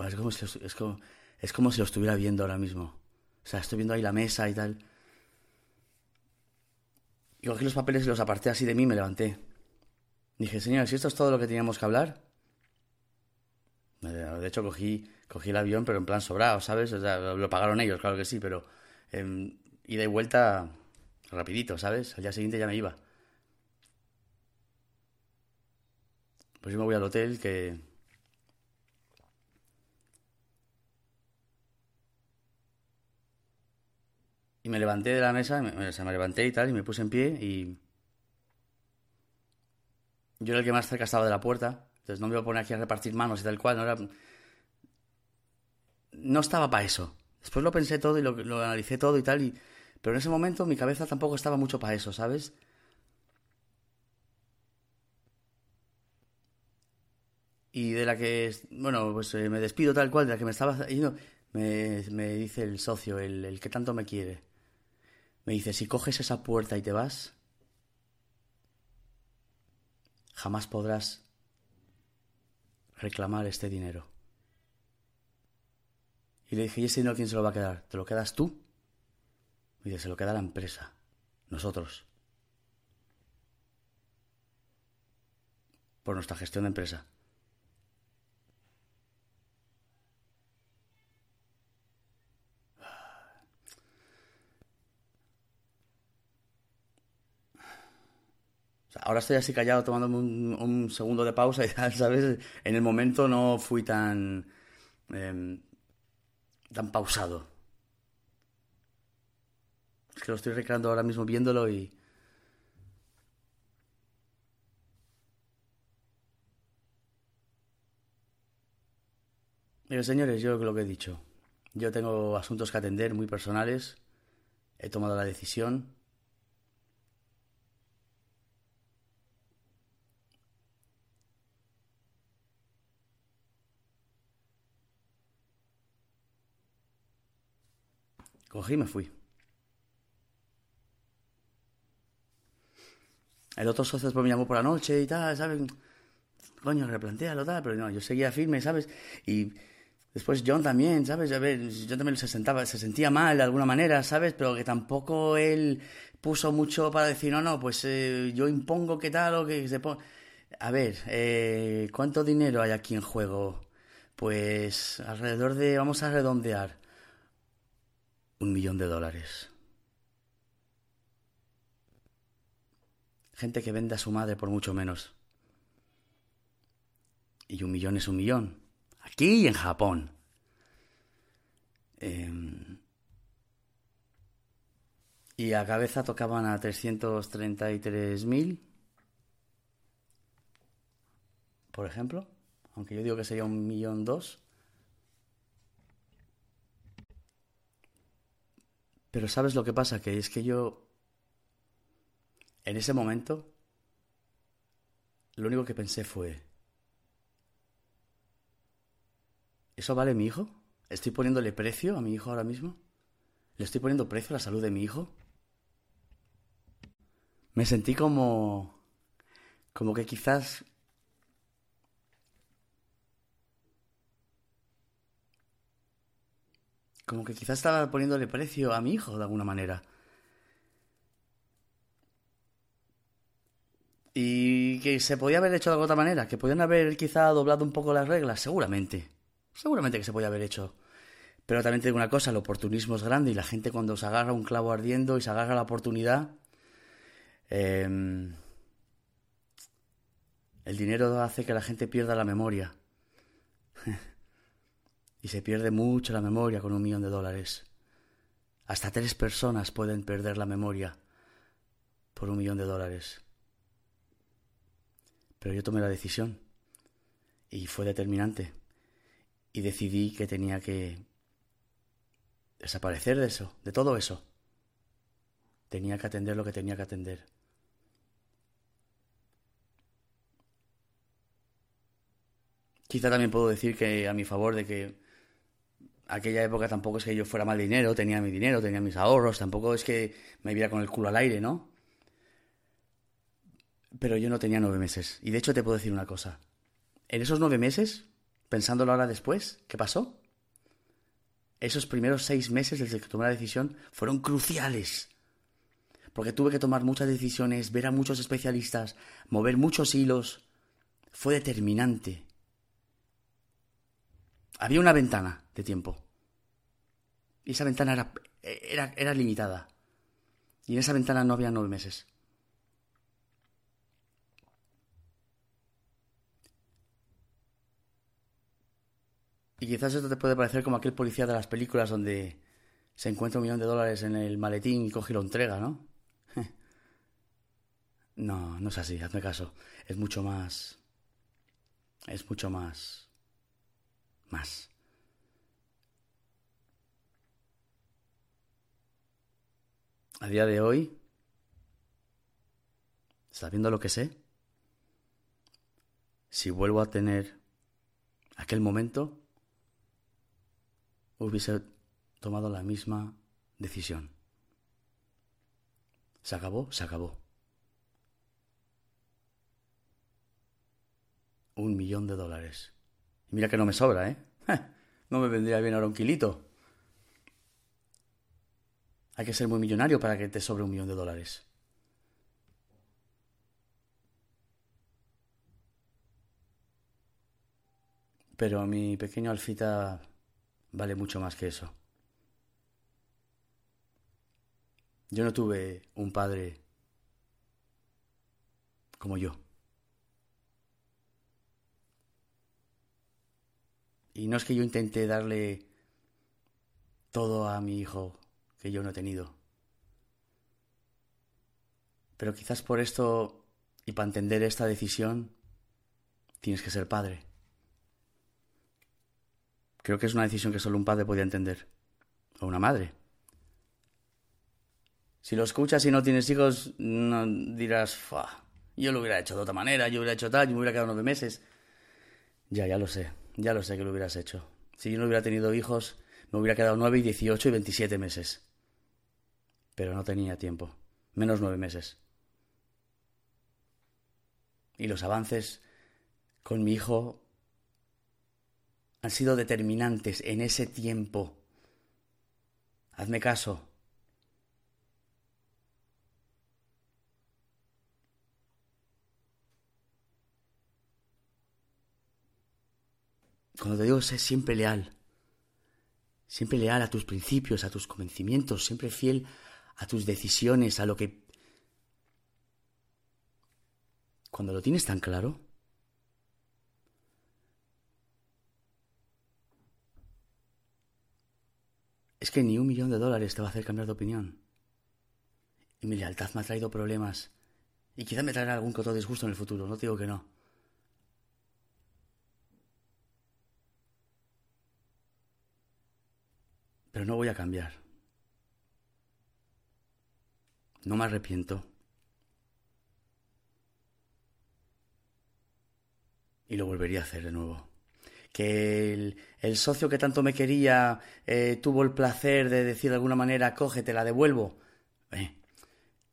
Es como, si, es, como, es como si lo estuviera viendo ahora mismo. O sea, estoy viendo ahí la mesa y tal. Y cogí los papeles y los aparté así de mí y me levanté. Dije, señor, si esto es todo lo que teníamos que hablar. De hecho, cogí, cogí el avión, pero en plan sobrado, ¿sabes? O sea, lo pagaron ellos, claro que sí, pero eh, ida y vuelta rapidito, ¿sabes? Al día siguiente ya me iba. Pues yo me voy al hotel que Y me levanté de la mesa, me, o sea, me levanté y tal, y me puse en pie y... Yo era el que más cerca estaba de la puerta, entonces no me iba a poner aquí a repartir manos y tal cual, no era... No estaba para eso. Después lo pensé todo y lo, analicé todo y tal, y, pero en ese momento mi cabeza tampoco estaba mucho para eso, ¿sabes? Y de la que, bueno, pues eh, me despido tal cual, de la que me estaba yendo, me, me dice el socio, el que tanto me quiere. Me dice, si coges esa puerta y te vas, jamás podrás reclamar este dinero. Y le dije, ¿y ese dinero quién se lo va a quedar? ¿Te lo quedas tú? Y dice, se lo queda la empresa, nosotros. Por nuestra gestión de empresa. Ahora estoy así callado tomándome un, segundo de pausa y tal, ¿sabes? En el momento no fui tan... Em, tan pausado. Es que lo estoy recreando ahora mismo viéndolo y... Mire, señores, yo lo que he dicho. Yo tengo asuntos que atender muy personales. He tomado la decisión Cogí y me fui. El otro socio me llamó por la noche y tal, ¿sabes? Coño, replantealo, tal, pero no, yo seguía firme, ¿sabes? Y después John también, ¿sabes? A ver, John también se, sentaba, se sentía mal de alguna manera, ¿sabes? Pero que tampoco él puso mucho para decir, no, no, pues eh, yo impongo que tal o que se pone... A ver, eh, ¿cuánto dinero hay aquí en juego? Pues alrededor de, vamos a redondear, un millón de dólares. Gente que vende a su madre por mucho menos. Y un millón es un millón. Aquí y en Japón. Em, y a cabeza tocaban a 333.000. Por ejemplo. Aunque yo digo que sería un millón dos. Pero ¿sabes lo que pasa? Que es que yo, en ese momento, lo único que pensé fue, ¿eso vale mi hijo? ¿Estoy poniéndole precio a mi hijo ahora mismo? ¿Le estoy poniendo precio a la salud de mi hijo? Me sentí como... como que quizás Como que quizás estaba poniéndole precio a mi hijo de alguna manera. Y que se podía haber hecho de otra manera, que podían haber quizá doblado un poco las reglas, seguramente. Seguramente que se podía haber hecho. Pero también te digo una cosa, el oportunismo es grande y la gente cuando se agarra un clavo ardiendo y se agarra la oportunidad, em, el dinero hace que la gente pierda la memoria. y se pierde mucho la memoria con un millón de dólares. Hasta tres personas pueden perder la memoria por un millón de dólares. Pero yo tomé la decisión y fue determinante y decidí que tenía que desaparecer de eso, de todo eso. Tenía que atender lo que tenía que atender. Quizá también puedo decir que a mi favor de que aquella época tampoco es que yo fuera mal dinero, tenía mi dinero, tenía mis ahorros, tampoco es que me viera con el culo al aire, ¿no? Pero yo no tenía nueve meses. Y de hecho te puedo decir una cosa. En esos nueve meses, pensándolo ahora después, ¿qué pasó? Esos primeros seis meses desde que tomé la decisión fueron cruciales. Porque tuve que tomar muchas decisiones, ver a muchos especialistas, mover muchos hilos. Fue determinante. Había una ventana de tiempo. Y esa ventana era, era, era limitada. Y en esa ventana no había nueve meses. Y quizás esto te puede parecer como aquel policía de las películas donde se encuentra un millón de dólares en el maletín y coge y lo entrega, ¿no? No, no es así, hazme caso. Es mucho más... Es mucho más... Más. a día de hoy, sabiendo lo que sé, si vuelvo a tener aquel momento, hubiese tomado la misma decisión. Se acabó, se acabó. Un millón de dólares. Mira que no me sobra, ¿eh? No me vendría bien ahora un kilito. Hay que ser muy millonario para que te sobre un millón de dólares. Pero mi pequeño Alfita vale mucho más que eso. Yo no tuve un padre como yo. Y no es que yo intente darle todo a mi hijo que yo no he tenido. Pero quizás por esto y para entender esta decisión tienes que ser padre. Creo que es una decisión que solo un padre podía entender. O una madre. Si lo escuchas y no tienes hijos, no dirás, Fa, yo lo hubiera hecho de otra manera, yo hubiera hecho tal, yo me hubiera quedado nueve meses. Ya, ya lo sé, ya lo sé que lo hubieras hecho. Si yo no hubiera tenido hijos, me hubiera quedado nueve y dieciocho y veintisiete meses. Pero no tenía tiempo, menos nueve meses. Y los avances con mi hijo han sido determinantes en ese tiempo. Hazme caso, Cuando digo sé siempre leal, siempre leal a tus principios, a tus convencimientos, siempre fiel a tus decisiones, a lo que... Cuando lo tienes tan claro, es que ni un millón de dólares te va a hacer cambiar de opinión. Y mi lealtad me ha traído problemas. Y quizá me traerá algún que otro disgusto en el futuro, no digo que no. Pero no voy a cambiar. No me arrepiento. Y lo volvería a hacer de nuevo. Que el, socio que tanto me quería eh, tuvo el placer de decir de alguna manera, cógete, la devuelvo. Eh,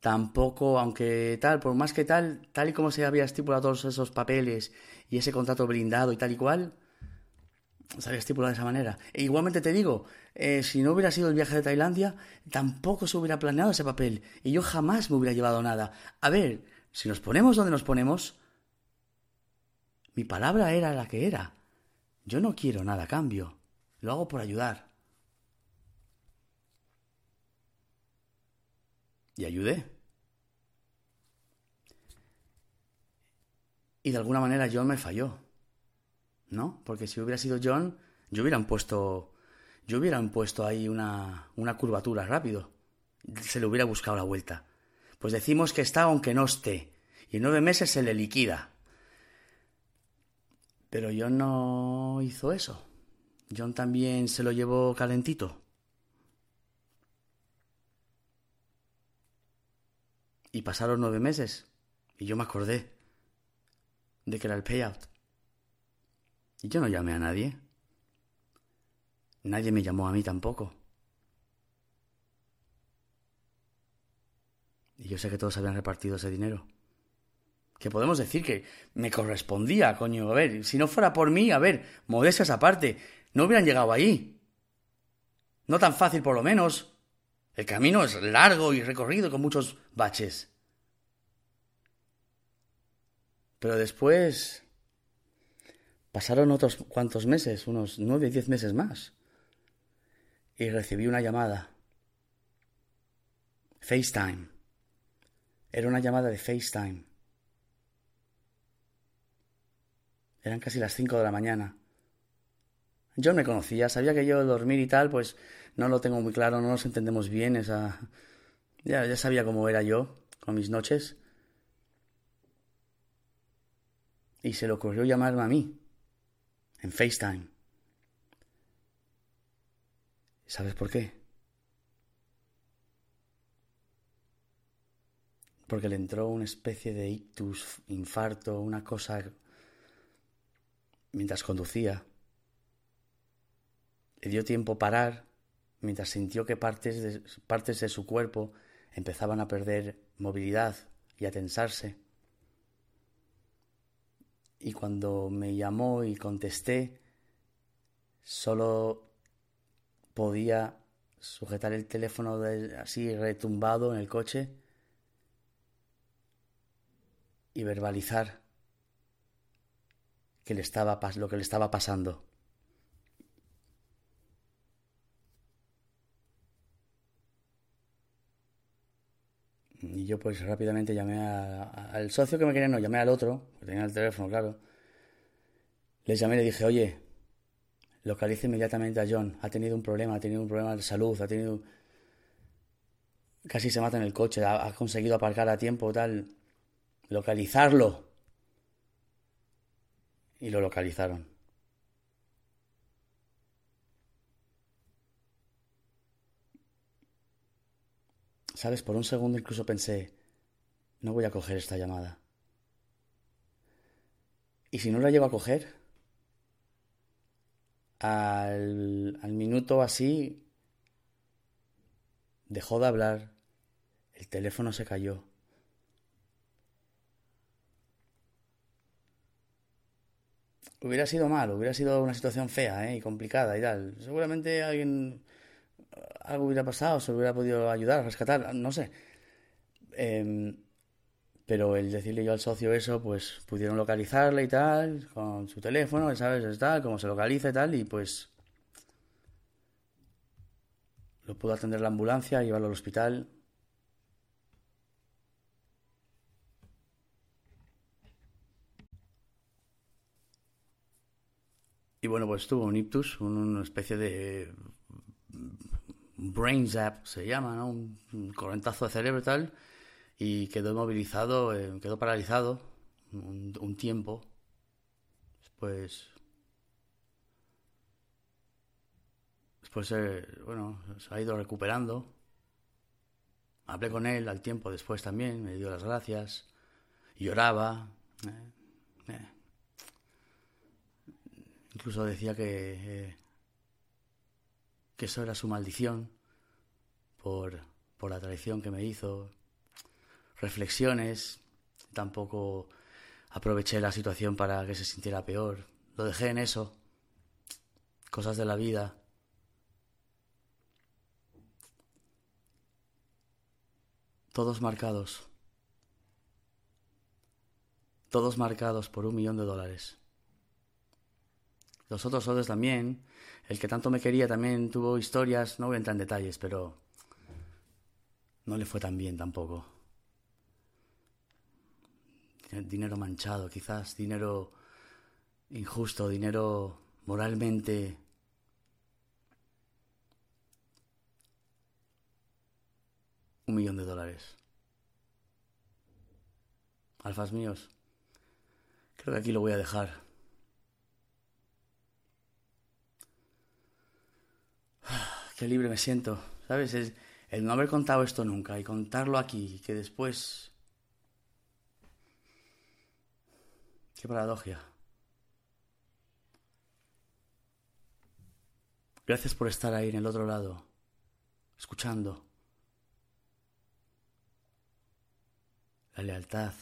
tampoco, aunque tal, por más que tal, tal y como se había estipulado todos esos papeles y ese contrato blindado y tal y cual, se había estipulado de esa manera. E igualmente te digo, eh, si no hubiera sido el viaje de Tailandia, tampoco se hubiera planeado ese papel y yo jamás me hubiera llevado nada. A ver, si nos ponemos donde nos ponemos, mi palabra era la que era. Yo no quiero nada a cambio. Lo hago por ayudar. Y ayudé. Y de alguna manera John me falló. ¿No? Porque si hubiera sido John, yo hubiera puesto yo hubiera puesto ahí una, una curvatura rápido. Se le hubiera buscado la vuelta. Pues decimos que está aunque no esté. Y en nueve meses se le liquida. Pero John no hizo eso. John también se lo llevó calentito. Y pasaron nueve meses. Y yo me acordé de que era el payout. Y yo no llamé a nadie. Nadie me llamó a mí tampoco. Y yo sé que todos habían repartido ese dinero. Que podemos decir que me correspondía, coño. A ver, si no fuera por mí, a ver, modestias aparte, no hubieran llegado ahí. No tan fácil por lo menos. El camino es largo y recorrido con muchos baches. Pero después pasaron otros cuantos meses, unos nueve, diez meses más y recibí una llamada. FaceTime. Era una llamada de FaceTime. Eran casi las cinco de la mañana. Yo me conocía, sabía que yo dormir y tal, pues no lo tengo muy claro, no nos entendemos bien, esa... Ya, ya sabía cómo era yo con mis noches. Y se le ocurrió llamarme a mí, en FaceTime. ¿Sabes por qué? porque le entró una especie de ictus, infarto, una cosa mientras conducía. Le dio tiempo parar mientras sintió que partes de, partes de su cuerpo empezaban a perder movilidad y a tensarse. Y cuando me llamó y contesté, solo podía sujetar el teléfono así retumbado en el coche y verbalizar le estaba, lo que le estaba pasando. Y yo pues rápidamente llamé al socio que me quería, no, llamé al otro, que tenía el teléfono, claro. Les llamé y le dije, oye, localice inmediatamente a John, ha tenido un problema, ha tenido un problema de salud, ha tenido... Casi se mata en el coche, ha, ha conseguido aparcar a tiempo, tal localizarlo. Y lo localizaron. Sabes, por un segundo incluso pensé, no voy a coger esta llamada. ¿Y si no la llevo a coger? Al, al minuto así dejó de hablar, el teléfono se cayó. hubiera sido mal, hubiera sido una situación fea ¿eh? y complicada y tal. Seguramente alguien algo hubiera pasado, se hubiera podido ayudar, rescatar, no sé. Em, pero el decirle yo al socio eso, pues pudieron localizarle y tal, con su teléfono, ¿sabes? Tal, cómo se localiza y tal, y pues lo pudo atender la ambulancia, llevarlo al hospital. Y bueno, pues tuvo un ictus, una especie de brain zap, se llama, ¿no? Un, correntazo de cerebro y tal, y quedó inmovilizado, eh, quedó paralizado un, tiempo. Después... Después, eh, bueno, se ha ido recuperando. Hablé con él al tiempo después también, me dio las gracias, lloraba. Eh, Incluso decía que, eh, que eso era su maldición por, por la traición que me hizo. Reflexiones, tampoco aproveché la situación para que se sintiera peor. Lo dejé en eso. Cosas de la vida. Todos marcados. Todos marcados por un millón de dólares. Los otros soles también. El que tanto me quería también tuvo historias, no voy a entrar en detalles, pero no le fue tan bien tampoco. Dinero manchado, quizás, dinero injusto, dinero moralmente un millón de dólares. Alfas míos, creo que aquí lo voy a dejar. Qué libre me siento, ¿sabes? Es el no haber contado esto nunca y contarlo aquí, que después... Qué paradoja. Gracias por estar ahí en el otro lado, escuchando. La lealtad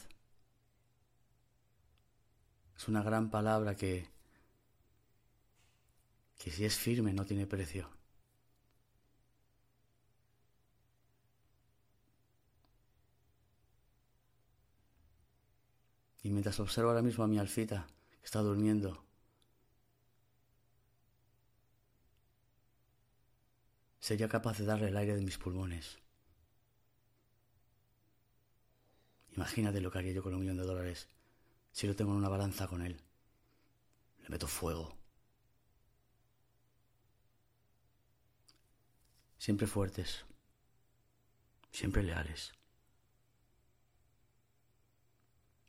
es una gran palabra que, que si es firme no tiene precio. Y mientras observo ahora mismo a mi alfita, que está durmiendo, sería capaz de darle el aire de mis pulmones. Imagínate lo que haría yo con un millón de dólares si lo tengo en una balanza con él. Le meto fuego. Siempre fuertes. Siempre leales.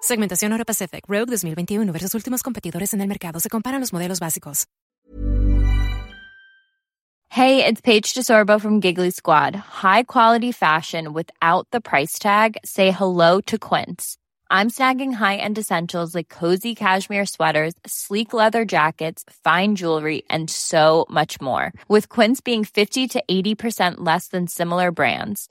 Segmentación Euro Pacific Rogue 2021 versus últimos competidores en el mercado. Se comparan los modelos básicos. Hey, it's Paige DeSorbo from Giggly Squad. High quality fashion without the price tag. Say hello to Quince. I'm snagging high-end essentials like cozy cashmere sweaters, sleek leather jackets, fine jewelry, and so much more. With Quince being 50 to 80% less than similar brands.